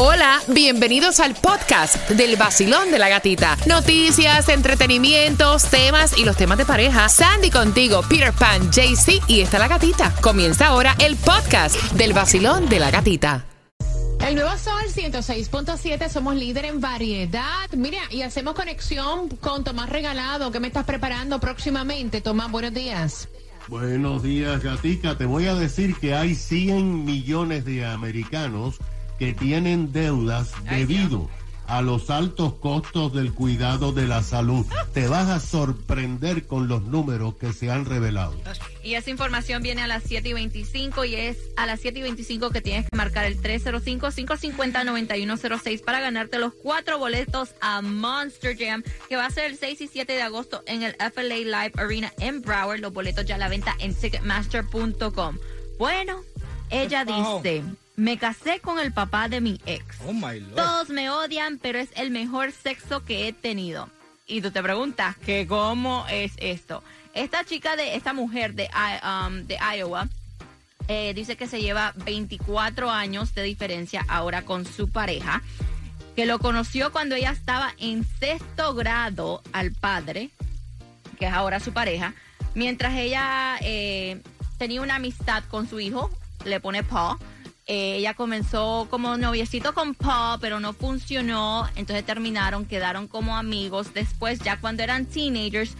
Hola, bienvenidos al podcast del vacilón de la gatita. Noticias, entretenimientos, temas y los temas de pareja. Sandy contigo, Peter Pan, JC y está la gatita. Comienza ahora el podcast del vacilón de la gatita. El nuevo Sol 106.7, somos líder en variedad. Mira, y hacemos conexión con Tomás Regalado. ¿Qué me estás preparando próximamente? Tomás, buenos días. Buenos días, Gatica. Te voy a decir que hay 100 millones de americanos que tienen deudas debido a los altos costos del cuidado de la salud. Te vas a sorprender con los números que se han revelado. Y esa información viene a las 7 y 25 y es a las 7 y 25 que tienes que marcar el 305-550-9106 para ganarte los cuatro boletos a Monster Jam, que va a ser el 6 y 7 de agosto en el FLA Live Arena en Broward. Los boletos ya a la venta en Ticketmaster.com. Bueno, ella dice... Me casé con el papá de mi ex. Oh my lord. Todos me odian, pero es el mejor sexo que he tenido. Y tú te preguntas que cómo es esto. Esta chica de esta mujer de, um, de Iowa eh, dice que se lleva 24 años de diferencia ahora con su pareja, que lo conoció cuando ella estaba en sexto grado al padre, que es ahora su pareja, mientras ella eh, tenía una amistad con su hijo, le pone Paul. Eh, ella comenzó como noviecito con Paul, pero no funcionó, entonces terminaron, quedaron como amigos. Después, ya cuando eran teenagers,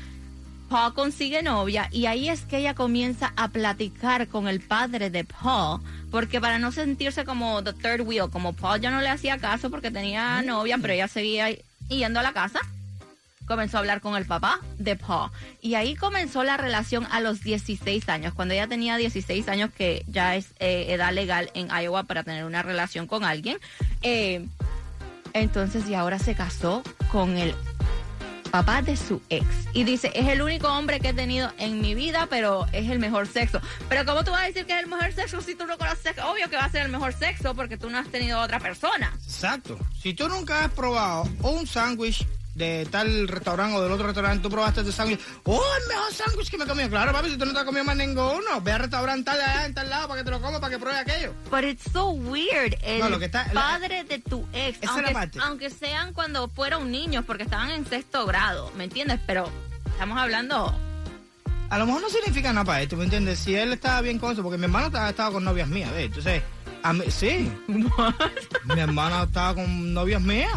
Paul consigue novia y ahí es que ella comienza a platicar con el padre de Paul, porque para no sentirse como the third wheel, como Paul ya no le hacía caso porque tenía novia, pero ella seguía yendo a la casa, comenzó a hablar con el papá de Paul. Y ahí comenzó la relación a los 16 años, cuando ella tenía 16 años, que ya es eh, edad legal en Iowa para tener una relación con alguien. Eh, entonces, y ahora se casó con el papá de su ex. Y dice, es el único hombre que he tenido en mi vida, pero es el mejor sexo. Pero ¿cómo tú vas a decir que es el mejor sexo si tú no conoces? Obvio que va a ser el mejor sexo porque tú no has tenido otra persona. Exacto. Si tú nunca has probado un sándwich de tal restaurante o del otro restaurante, tú probaste este sándwich, oh, el mejor sándwich que me he comido. Claro, papi, si tú no te has comido más ninguno, ve al restaurante tal allá en tal lado para que te lo comas, para que pruebe aquello. But it's so weird. El No, lo que está- la- padre de tu ex, Esa aunque, parte. aunque sean cuando fueron niños, porque estaban en sexto grado, ¿me entiendes? Pero estamos hablando... A lo mejor no significa nada para esto, ¿me entiendes? Si él estaba bien con eso, porque mi hermano estaba, con novias mías, ¿ves? Entonces, a mí, sí. mi hermano estaba con novias mías.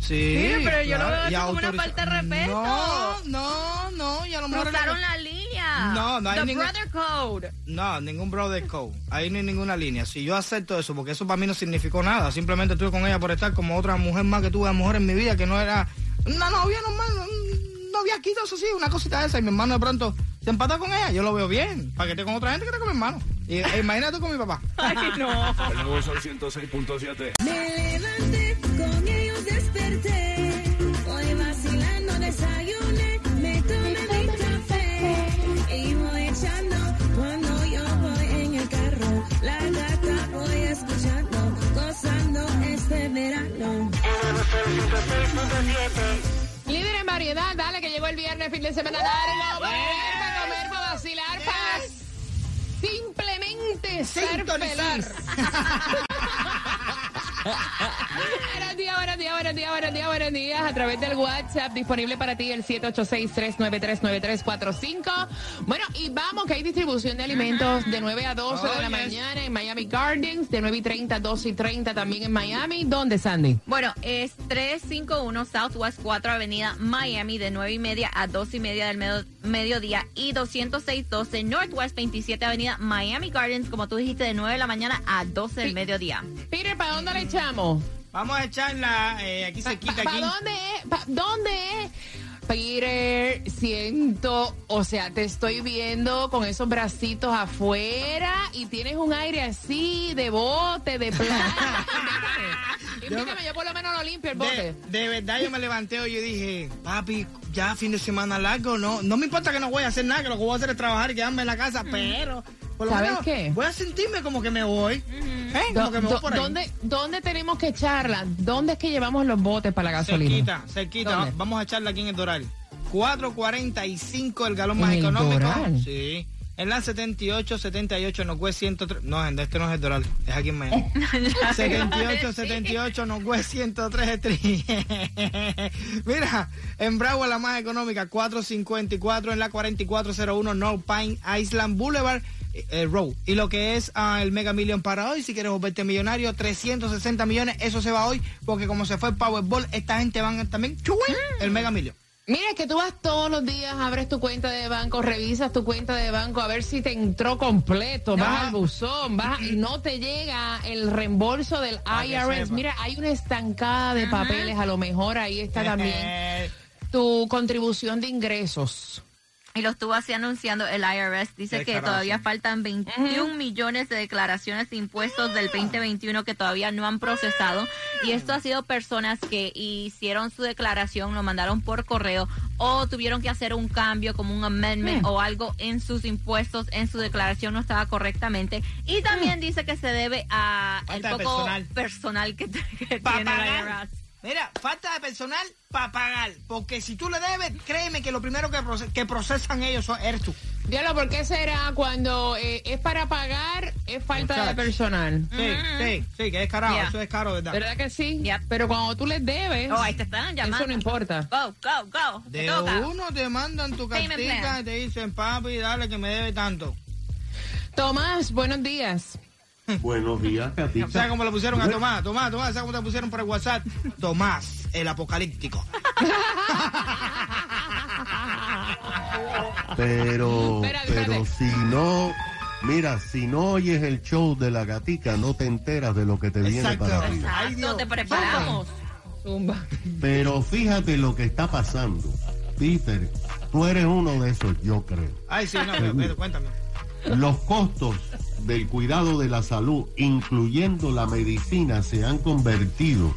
Sí, Sí, pero yo lo veo eso como una falta de respeto. No, no, no, y a lo mejor... Cruzaron la línea. No, no hay The ningún- brother code. No, ningún brother code. Ahí no hay ninguna línea. Si yo acepto eso, porque eso para mí no significó nada. Simplemente estuve con ella por estar como otra mujer más que tuve, a mejor en mi vida, que no era una novia normal, un noviaquito, eso sí, una cosita de esa. Y mi hermano de pronto se empata con ella. Yo lo veo bien. Para que esté con otra gente que esté con mi hermano. Y e imagínate tú con mi papá. Ay, no. El nuevo Sol 106.7. Líder en variedad, dale que llegó el viernes, fin de semana largo. Para beber, para comer, para vacilar, para simplemente ser feliz. Buenos días, buenos días, buenos días, buenos días, buenos días. A través del WhatsApp disponible para ti el 786-393-9345. Bueno, y vamos que hay distribución de alimentos de 9 a 12 de la Oh, yes. mañana en Miami Gardens, de 9 y 30 a 12 y 30 también en Miami. ¿Dónde, Sandy? Bueno, es 351 Southwest 4 Avenida Miami de 9 y media a 2 y media del medio- mediodía y 20612 Northwest 27 Avenida Miami Gardens, como tú dijiste, de 9 de la mañana a 12 del mediodía. Peter, ¿para dónde le echamos? Vamos a echarla eh, aquí cerquita. ¿Para aquí. dónde es? ¿Pa ¿Dónde es? Peter, siento, o sea, te estoy viendo con esos bracitos afuera y tienes un aire así de bote, de playa. Invítame, invítame, yo por lo menos lo limpio el bote. De, de verdad yo me levanté y yo dije, papi, ya fin de semana largo, no, no me importa que no voy a hacer nada, que lo que voy a hacer es trabajar y quedarme en la casa, pero por lo ¿Sabes menos qué? voy a sentirme como que me voy. ¿Eh? Do- Como que me voy do- por ahí. ¿dónde, ¿Dónde tenemos que echarla? ¿Dónde es que llevamos los botes para la gasolina? Cerquita, cerquita. ¿Dónde? Vamos a echarla aquí en el Doral. 4.45 el galón ¿En más el económico. Doral? Sí. En la 78, 78, Northwest 103. No, gente, este no es el Doral, es aquí en Miami. 78, 78, Northwest 103 Street. Mira, en Broward la más económica, 454 en la 4401 North Pine Island Boulevard. eh, Road. Y lo que es ah, el Mega Million para hoy, si quieres volverte millonario, 360 millones, eso se va hoy, porque como se fue el Powerball, esta gente van también, el Mega Million. Mira, que tú vas todos los días, abres tu cuenta de banco, revisas tu cuenta de banco a ver si te entró completo, vas Ajá. al buzón, vas y no te llega el reembolso del Para IRS. Mira, hay una estancada de papeles, a lo mejor ahí está también tu contribución de ingresos. Y lo estuvo así anunciando el IRS. Dice Qué que carajo. todavía faltan 21 millones de declaraciones de impuestos del 2021 que todavía no han procesado. Y esto ha sido personas que hicieron su declaración, lo mandaron por correo o tuvieron que hacer un cambio como un amendment o algo en sus impuestos, en su declaración no estaba correctamente. Y también dice que se debe a el Falta poco personal. personal que, que tiene el. IRS. Mira, falta de personal para pagar. Porque si tú le debes, créeme que lo primero que, proce- que procesan ellos son- eres tú. Diablo, ¿por qué será cuando eh, es para pagar, es falta de personal? Sí, sí, sí, que es caro, Yeah. eso es caro, ¿verdad? ¿Verdad que sí? Pero cuando tú les debes, Oh, ahí te están llamando. eso no importa. Go, go, go. De toca. uno te mandan tu cartita y te dicen, papi, dale que me debe tanto. Tomás, buenos días. Buenos días, Katica. ¿Sabes cómo le pusieron a Tomás? Tomás, Tomás, ¿sabes cómo te pusieron por el WhatsApp? Tomás, el apocalíptico. Pero, pero si no, mira, si no oyes el show de la gatica, no te enteras de lo que te viene Exacto. para. Ay, Exacto, Dios. te preparamos. Zumba. Pero fíjate lo que está pasando. Peter, tú eres uno de esos, yo creo. Ay, sí, no, pero, pero cuéntame. Los costos del cuidado de la salud, incluyendo la medicina, se han convertido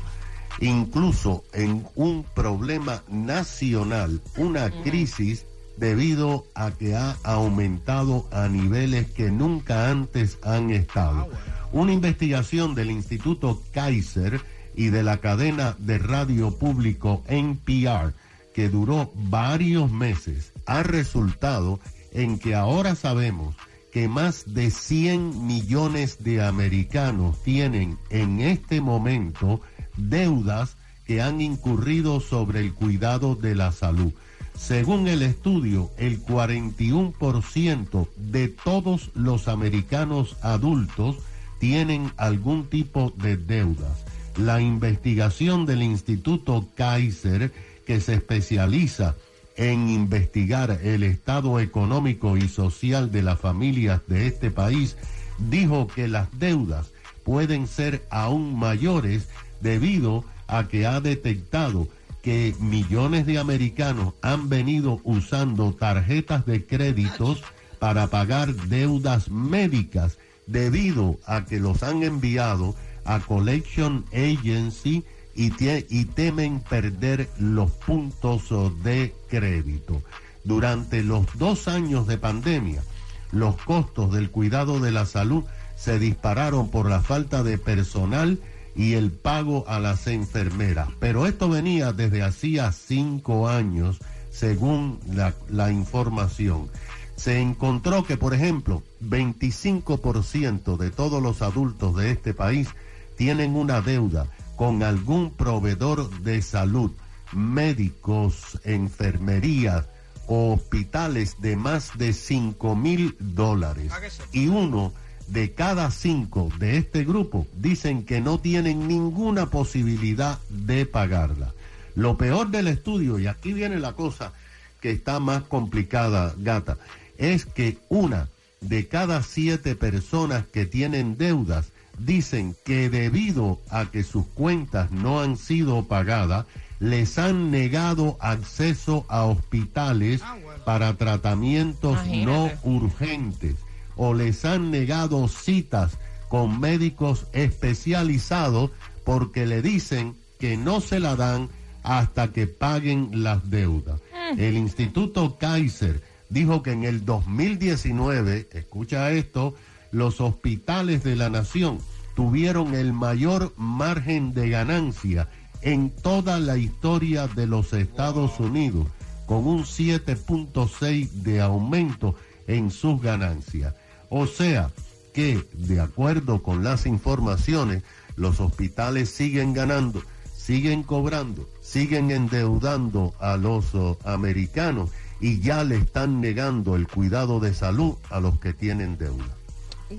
incluso en un problema nacional, una crisis debido a que ha aumentado a niveles que nunca antes han estado. Una investigación del Instituto Kaiser y de la cadena de radio público NPR que duró varios meses ha resultado en que ahora sabemos que más de 100 millones de americanos tienen en este momento deudas que han incurrido sobre el cuidado de la salud. Según el estudio, el 41% de todos los americanos adultos tienen algún tipo de deudas. La investigación del Instituto Kaiser, que se especializa en investigar el estado económico y social de las familias de este país, dijo que las deudas pueden ser aún mayores debido a que ha detectado que millones de americanos han venido usando tarjetas de créditos para pagar deudas médicas debido a que los han enviado a Collection Agency y, temen perder los puntos de crédito. Durante los dos años de pandemia, los costos del cuidado de la salud se dispararon por la falta de personal y el pago a las enfermeras. Pero esto venía desde hacía cinco años, según la, la información. Se encontró que, por ejemplo, 25% de todos los adultos de este país tienen una deuda con algún proveedor de salud, médicos, enfermerías o hospitales de más de 5 mil dólares. Y uno de cada cinco de este grupo dicen que no tienen ninguna posibilidad de pagarla. Lo peor del estudio, y aquí viene la cosa que está más complicada, gata, es que una de cada siete personas que tienen deudas dicen que debido a que sus cuentas no han sido pagadas, les han negado acceso a hospitales Ah, bueno. para tratamientos no urgentes o les han negado citas con médicos especializados porque le dicen que no se la dan hasta que paguen las deudas. El Instituto Kaiser dijo que en el 2019, escucha esto, los hospitales de la nación tuvieron el mayor margen de ganancia en toda la historia de los Estados Unidos, con un 7.6 de aumento en sus ganancias. O sea que, de acuerdo con las informaciones, los hospitales siguen ganando, siguen cobrando, siguen endeudando a los oh, americanos y ya le están negando el cuidado de salud a los que tienen deuda.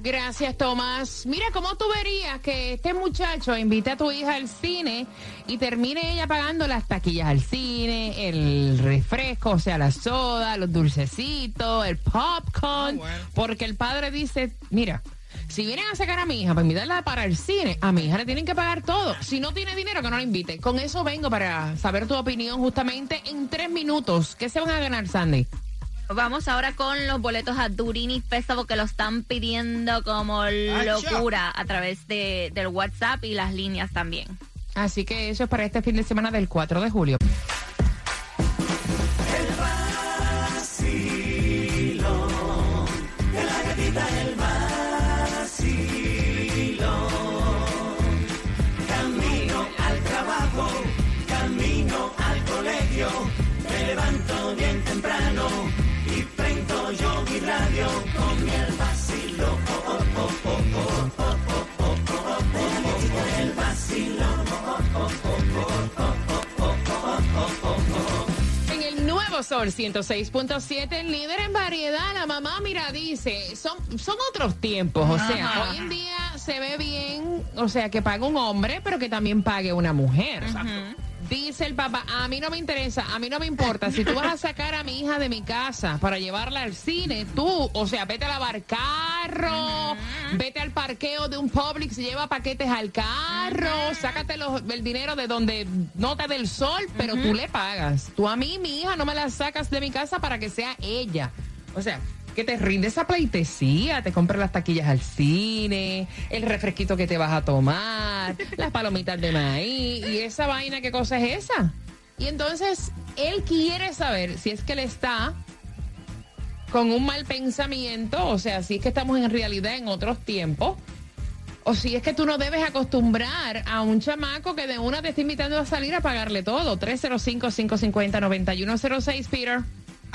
Gracias, Tomás. Mira, ¿cómo tú verías que este muchacho invite a tu hija al cine y termine ella pagando las taquillas al cine, el refresco, o sea, la soda, los dulcecitos, el popcorn? Ah, bueno. Porque el padre dice, mira, si vienen a sacar a mi hija para invitarla para el cine, a mi hija le tienen que pagar todo. Si no tiene dinero, que no la invite. Con eso vengo para saber tu opinión justamente en tres minutos. ¿Qué se van a ganar, Sandy? Vamos ahora con los boletos a Durini Festival que lo están pidiendo como locura a través de, del WhatsApp y las líneas también. Así que eso es para este fin de semana del 4 de julio. Sol 106.7, el líder en variedad, la mamá, mira, dice, son, son otros tiempos, o sea, Ajá. hoy en día se ve bien, o sea, que pague un hombre, pero que también pague una mujer. Dice el papá, a mí no me interesa, a mí no me importa. Si tú vas a sacar a mi hija de mi casa para llevarla al cine, tú, o sea, vete a lavar carro, vete al parqueo de un Publix, lleva paquetes al carro, sácate los- el dinero de donde no te dé el sol, pero tú le pagas. Tú a mí, mi hija, no me la sacas de mi casa para que sea ella. O sea, que te rinde esa pleitesía, te compras las taquillas al cine, el refresquito que te vas a tomar, las palomitas de maíz y esa vaina, ¿qué cosa es esa? Y entonces él quiere saber si es que le está con un mal pensamiento, o sea, si es que estamos en realidad en otros tiempos, o si es que tú no debes acostumbrar a un chamaco que de una te está invitando a salir a pagarle todo. 305-550-9106, Peter.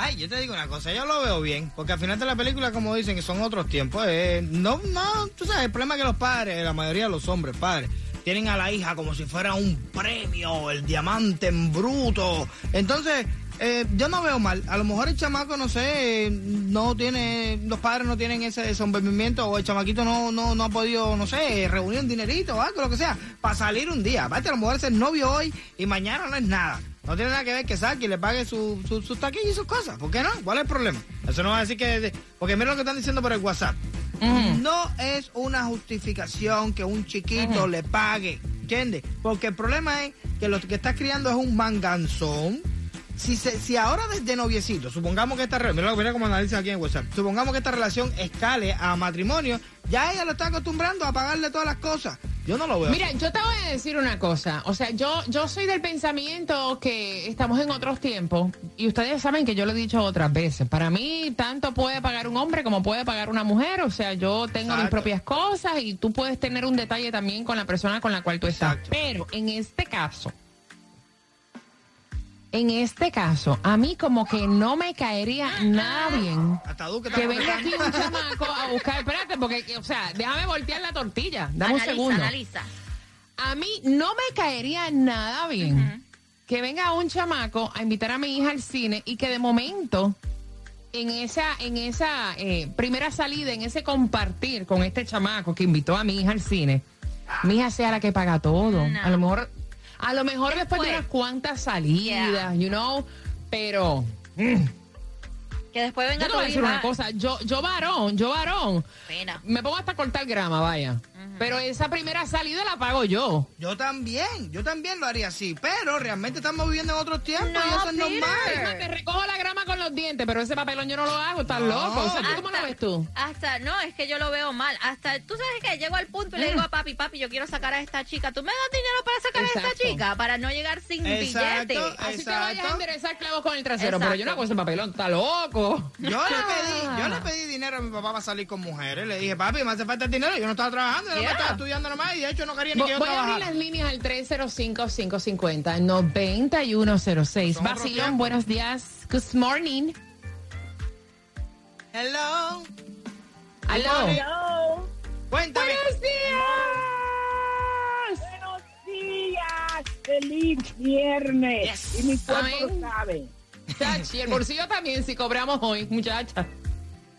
Ay, yo te digo una cosa, yo lo veo bien, porque al final de la película, como dicen, que son otros tiempos, eh, no, no, tú sabes, el problema es que los padres, la mayoría de los hombres, padres, tienen a la hija como si fuera un premio, el diamante en bruto. Entonces, eh, yo no veo mal. A lo mejor el chamaco, no sé, no tiene, los padres no tienen ese desenvolvimiento o el chamaquito no, no, no ha podido, no sé, reunir un dinerito o algo, lo que sea, para salir un día. Aparte, a lo mejor es el novio hoy y mañana no es nada. No tiene nada que ver que saque y le pague su, su, sus taquillas y sus cosas. ¿Por qué no? ¿Cuál es el problema? Eso no va a decir que... Porque mira lo que están diciendo por el WhatsApp. No es una justificación que un chiquito le pague, ¿entiendes? Porque el problema es que lo que está criando es un manganzón. Si, se, si ahora desde noviecito, supongamos que esta relación, mira cómo analiza aquí en WhatsApp, supongamos que esta relación escale a matrimonio, ya ella lo está acostumbrando a pagarle todas las cosas. Yo no lo veo. Mira, yo te voy a decir una cosa. O sea, yo, yo soy del pensamiento que estamos en otros tiempos y ustedes saben que yo lo he dicho otras veces. Para mí, tanto puede pagar un hombre como puede pagar una mujer. O sea, yo tengo mis propias cosas y tú puedes tener un detalle también con la persona con la cual tú estás. Exacto. Pero en este caso, en este caso, a mí como que no me caería nada bien que venga aquí un chamaco a buscar, espérate, porque, o sea, déjame voltear la tortilla, dame un analiza, segundo. analiza. A mí no me caería nada bien que venga un chamaco a invitar a mi hija al cine y que de momento en esa en esa eh, primera salida, en ese compartir con este chamaco que invitó a mi hija al cine, mi hija sea la que paga todo. No. A lo mejor a lo mejor después, de unas cuantas salidas, Yeah. you know, pero Que después venga yo te voy a decir una cosa, yo yo varón, yo varón, Pena. me pongo hasta a cortar grama, vaya. Pero esa primera salida la pago yo. Yo también, yo también lo haría así, pero realmente estamos viviendo en otros tiempos No, y eso es Peter. normal. Te recojo la grama con los dientes, pero ese papelón yo no lo hago, estás No. loco. O sea, ¿tú ¿cómo lo ves tú? Hasta, no, es que yo lo veo mal. Hasta, tú sabes que llego al punto y le digo a papi, papi, yo quiero sacar a esta chica. ¿Tú me das dinero para sacar a esta chica? Para no llegar sin Exacto. billete. Así te Exacto. vayas a enderezar clavos con el trasero, pero yo no hago ese papelón, está loco. Yo le pedí, yo le pedí dinero a mi papá para salir con mujeres. Le dije, papi, me hace falta el dinero. Yo no estaba trabajando, yo Yeah. no estaba estudiando nomás y de hecho no quería ni que yo Voy a abrir las líneas al 305-550-9106. Son otros Vacilón, tiempos. buenos días. Good morning. Hello. Hello. Cuéntame. Buenos días. Buenos días. Feliz viernes. Yes. Y mi cuerpo Amén. lo sabe. Chachi, el bolsillo también si cobramos hoy, muchacha.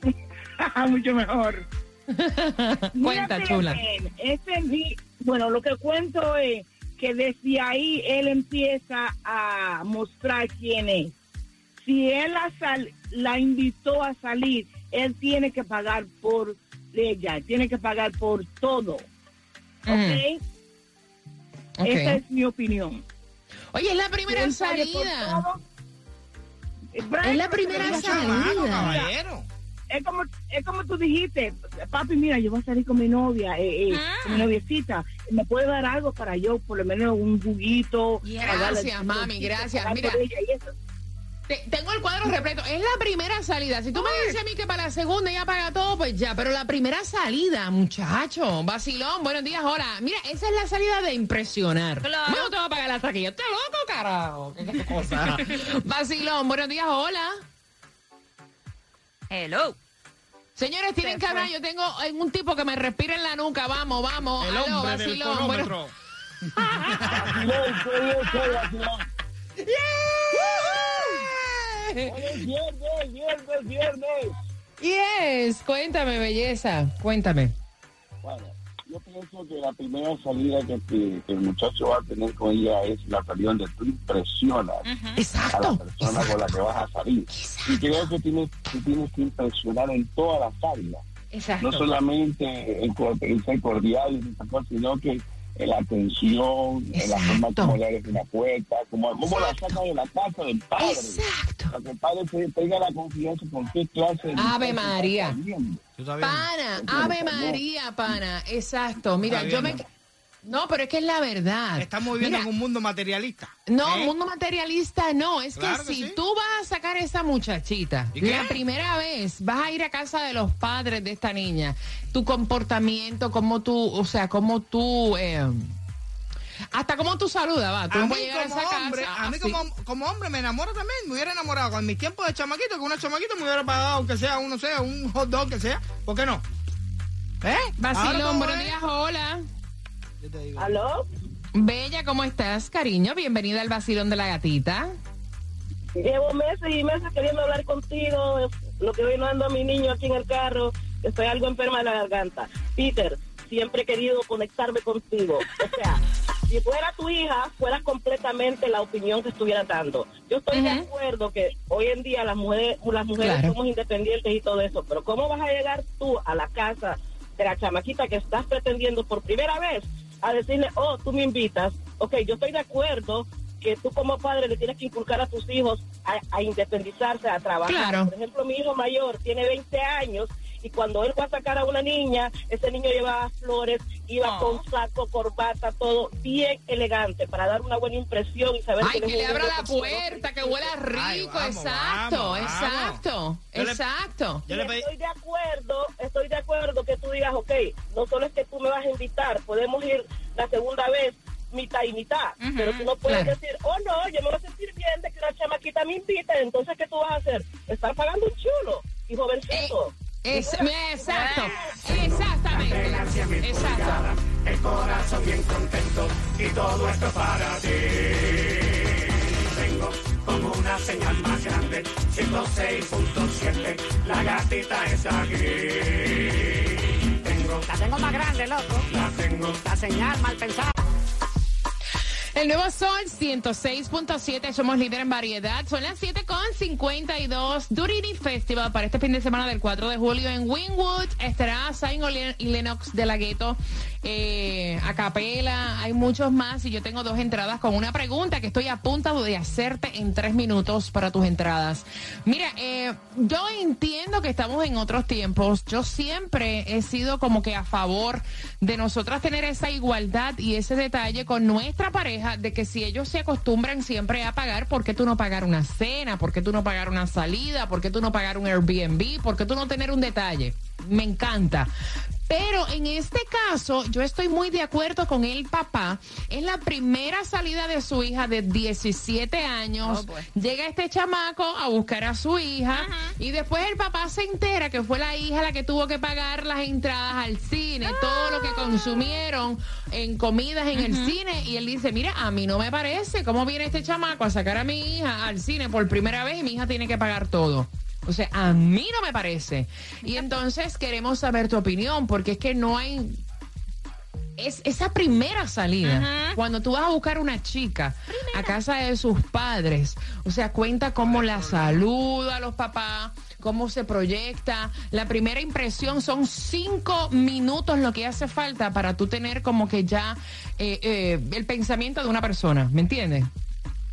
Mucho mejor. Cuenta, chula. vi- bueno, lo que cuento es que desde ahí él empieza a mostrar quién es. Si él la, sal- la invitó a salir, él tiene que pagar por ella, tiene que pagar por todo. Mm, ¿Ok? ok. Esa es mi opinión. Oye, es la primera salida. Brian, Es la primera salida. Chamaco, caballero. es como es como tú dijiste, papi, mira, yo voy a salir con mi novia, eh, eh, con mi noviecita, me puede dar algo para yo, por lo menos un juguito. Gracias, mami, gracias. Mira. Te- tengo el cuadro repleto. Es la primera salida. Si tú me dices a mí que para la segunda ella paga todo, pues ya. Pero la primera salida, muchacho. Vacilón, buenos días, hola. Mira, esa es la salida de impresionar. Claro. ¿Cómo te va a pagar la taquilla? ¿Estás loco, carajo? ¿Qué, qué cosa? Vacilón, buenos días, hola. Hello. Señores, tienen que hablar. Yo tengo eh, un tipo que me respira en la nuca. Vamos, vamos. El Aló, hombre del vacilón. Bueno- cronómetro. Viernes, viernes, viernes. Yes, cuéntame, belleza. Cuéntame. Bueno, yo pienso que la primera salida que, que el muchacho va a tener con ella es la salida donde tú impresionas a la Exacto. persona con la que vas a salir. Y creo que tienes, tú tienes que impresionar en todas las áreas. Exacto. No solamente en, en ser cordial, sino que la atención, en la forma como le abres una puerta, como, como la sacas de la casa del padre. Exacto. Para que el padre te tenga la confianza con qué clase de Ave María. Pana, Ave María, pana. Exacto. Mira, yo me. No, pero es que es la verdad. Estamos viviendo Mira, en un mundo materialista. No, ¿Eh? mundo materialista no. Es Claro que que si sí. tú vas a sacar a esa muchachita, la primera vez vas a ir a casa de los padres de esta niña, tu comportamiento, cómo tú, o sea, cómo tú. eh, hasta cómo tú saludas, va. Tú A mí a como esa hombre, casa. a mí como, como hombre me enamoro también, me hubiera enamorado con mis tiempos de chamaquito, que una chamaquita me hubiera pagado, aunque sea, uno sea, un hot dog que sea, ¿por qué no? ¿Eh? Vacilón, buenos días, hola. Yo te digo. ¿Aló? Bella, ¿cómo estás, cariño? Bienvenida al vacilón de la gatita. Llevo meses y meses queriendo hablar contigo. Lo que hoy no ando a mi niño aquí en el carro. Estoy algo enferma de la garganta. Peter, siempre he querido conectarme contigo. O sea, si fuera tu hija, fuera completamente la opinión que estuviera dando. Yo estoy de acuerdo que hoy en día las mujeres, las mujeres Claro. somos independientes y todo eso, pero ¿cómo vas a llegar tú a la casa de la chamaquita que estás pretendiendo por primera vez a decirle, oh, tú me invitas? Ok, yo estoy de acuerdo que tú como padre le tienes que inculcar a tus hijos a, a independizarse, a trabajar. Claro. Por ejemplo, mi hijo mayor tiene 20 años y cuando él fue a sacar a una niña, ese niño llevaba flores, iba Oh. con saco, corbata, todo bien elegante para dar una buena impresión y saber Ay, que le abra la puerta, que huela rico, Ay, vamos, exacto, vamos, vamos. exacto, Yo le- exacto. Yo le estoy de acuerdo, estoy de acuerdo que tú digas, ok, no solo es que tú me vas a invitar, podemos ir la segunda vez mitad y mitad, pero tú no puedes claro. decir, oh no, yo me voy a sentir bien de que una chamaquita me invite, entonces ¿qué tú vas a hacer? Estar pagando un chulo y jovencito. Es, exacto, exactamente, exacto. El corazón bien contento y todo esto para ti. Tengo como una señal más grande, 106.7, la gatita está aquí. Tengo, La tengo más grande, loco. la tengo, La señal mal pensada. El nuevo Sol 106.7, somos líder en variedad. Son las 7.52. Durini Festival para este fin de semana del 4 de julio en Wynwood. Estará Len- y Lennox de la Gueto, eh, a capela. Hay muchos más y yo tengo dos entradas con una pregunta que estoy a punto de hacerte en tres minutos para tus entradas. Mira, eh, yo entiendo que estamos en otros tiempos. Yo siempre he sido como que a favor de nosotras tener esa igualdad y ese detalle con nuestra pareja de que si ellos se acostumbran siempre a pagar, ¿por qué tú no pagar una cena? ¿Por qué tú no pagar una salida? ¿Por qué tú no pagar un Airbnb? ¿Por qué tú no tener un detalle? Me encanta. Pero en este caso, yo estoy muy de acuerdo con el papá. Es la primera salida de su hija de 17 años. Oh, boy. Llega este chamaco a buscar a su hija y después el papá se entera que fue la hija la que tuvo que pagar las entradas al cine, todo lo que consumieron en comidas en el cine y él dice, mira, a mí no me parece cómo viene este chamaco a sacar a mi hija al cine por primera vez y mi hija tiene que pagar todo. O sea, a mí no me parece. Y entonces queremos saber tu opinión, porque es que no hay es esa primera salida, cuando tú vas a buscar una chica a casa de sus padres, o sea, cuenta cómo la saluda a los papás, cómo se proyecta. La primera impresión son cinco minutos lo que hace falta para tú tener como que ya eh, eh, el pensamiento de una persona, ¿me entiendes?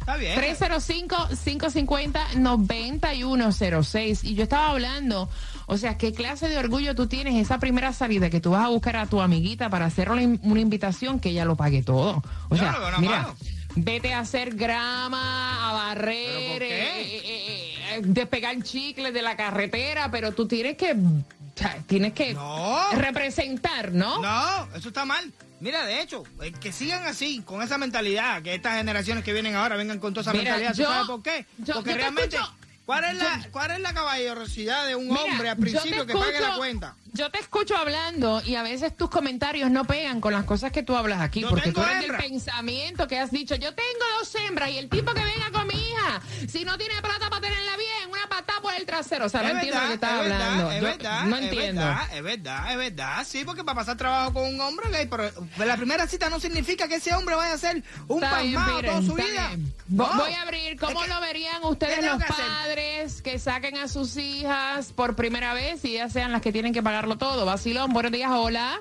Está bien. 305-550-9106. Y yo estaba hablando, o sea, ¿qué clase de orgullo tú tienes esa primera salida que tú vas a buscar a tu amiguita para hacerle una in- una invitación que ella lo pague todo? O Yo sea, no veo nada mira, malo. vete a hacer grama, a barrer, eh, eh, eh, despegar chicles de la carretera, pero tú tienes que, tienes que No. representar, ¿no? No, eso está mal. Mira, de hecho, eh, que sigan así, con esa mentalidad, que estas generaciones que vienen ahora vengan con toda esa Mira, mentalidad. ¿Tú yo- sabes por qué? yo- Porque yo te realmente, ¿cuál es, la, ¿cuál es la caballerosidad de un Mira, hombre al principio que pague la cuenta? Yo te escucho hablando y a veces tus comentarios no pegan con las cosas que tú hablas aquí, porque tú eres hembra. del pensamiento que has dicho, yo tengo dos hembras y el tipo que venga con si no tiene plata para tenerla bien, una patada por el trasero. O sea, no Es entiendo lo que estás es verdad, hablando. Es verdad, no es entiendo. verdad, es verdad, es verdad. Sí, porque para pasar trabajo con un hombre gay, pero la primera cita no significa que ese hombre vaya a ser un Está bien, pasmado toda su vida. No. Voy a abrir, ¿cómo Es lo verían ustedes ¿qué tengo los que hacer? padres que saquen a sus hijas por primera vez y ya sean las que tienen que pagarlo todo? Vacilón, buenos días, hola.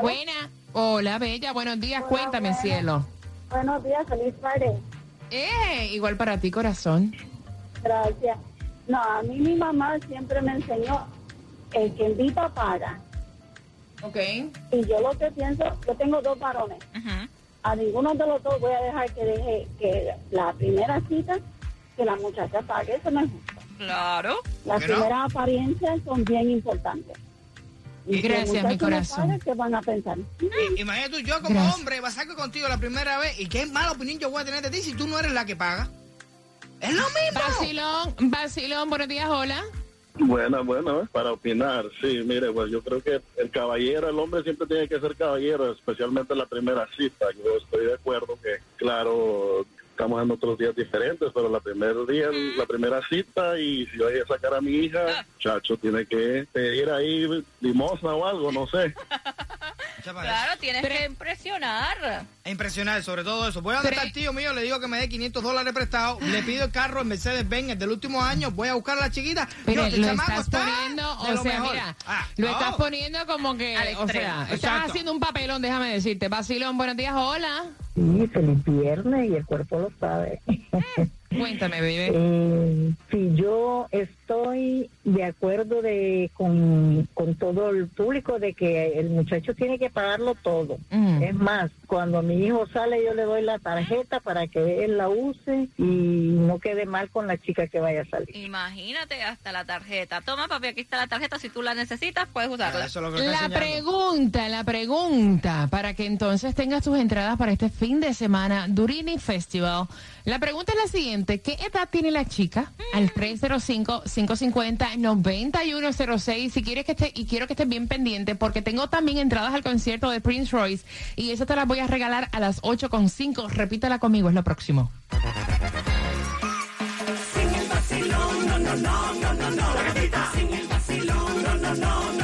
Buena. Hola, Bella, buenos días, cuéntame, buena. cielo. Buenos días, feliz tarde. Eh, igual para ti, corazón. Gracias. No, a mí mi mamá siempre me enseñó el que invita paga. Ok. Y yo lo que pienso, yo tengo dos varones. A ninguno de los dos voy a dejar que deje que la primera cita, que la muchacha pague. Eso no es justo. Claro. Las primeras apariencias son bien importantes. Y Gracias, mi no corazón. paga, ¿Qué van a pensar? I- Imagínate tú, yo como Gracias. hombre, vas a salir contigo la primera vez y qué mala opinión yo voy a tener de ti si tú no eres la que paga. Es lo mismo. Vacilón, vacilón, buenos días, hola. Buena, buena, para opinar, sí, mire, pues yo creo que el caballero, el hombre siempre tiene que ser caballero, especialmente en la primera cita. Yo estoy de acuerdo que, claro, estamos en otros días diferentes, pero la primer día, la primera cita, y si voy a sacar a mi hija, chacho, tiene que pedir ahí limosna o algo, no sé. Claro, tienes Pero- que impresionar. Es impresionante, sobre todo eso. Voy a donde el tío mío, le digo que me dé 500 dólares prestados, le pido el carro en Mercedes-Benz, el del último año, voy a buscar a la chiquita. Pero Yo, el lo chamaco estás está poniendo, o lo sea, mejor. mira, Ah, lo estás poniendo como que, Al o sea, estás haciendo un papelón, déjame decirte. Vacilón, buenos días, hola. Sí, feliz viernes y el cuerpo lo sabe. Cuéntame, bebé. Eh, si yo estoy de acuerdo de con, con todo el público de que el muchacho tiene que pagarlo todo. Mm. Es más, cuando mi hijo sale yo le doy la tarjeta para que él la use y no quede mal con la chica que vaya a salir. Imagínate hasta la tarjeta. Toma, papi, aquí está la tarjeta. Si tú la necesitas, puedes usarla. Me está La enseñando. pregunta, la pregunta, para que entonces tengas tus entradas para este fin de semana, Durini Festival. La pregunta es la siguiente, ¿qué edad tiene la chica? Al 305-550-9106, si quieres que esté, y quiero que estés bien pendiente, porque tengo también entradas al concierto de Prince Royce, y eso te las voy a regalar a las 8.5, repítela conmigo, es lo próximo. Sin el vacilón, no, no, no, no, no, no. La gatita. Sin el vacilón, no, no, no, no,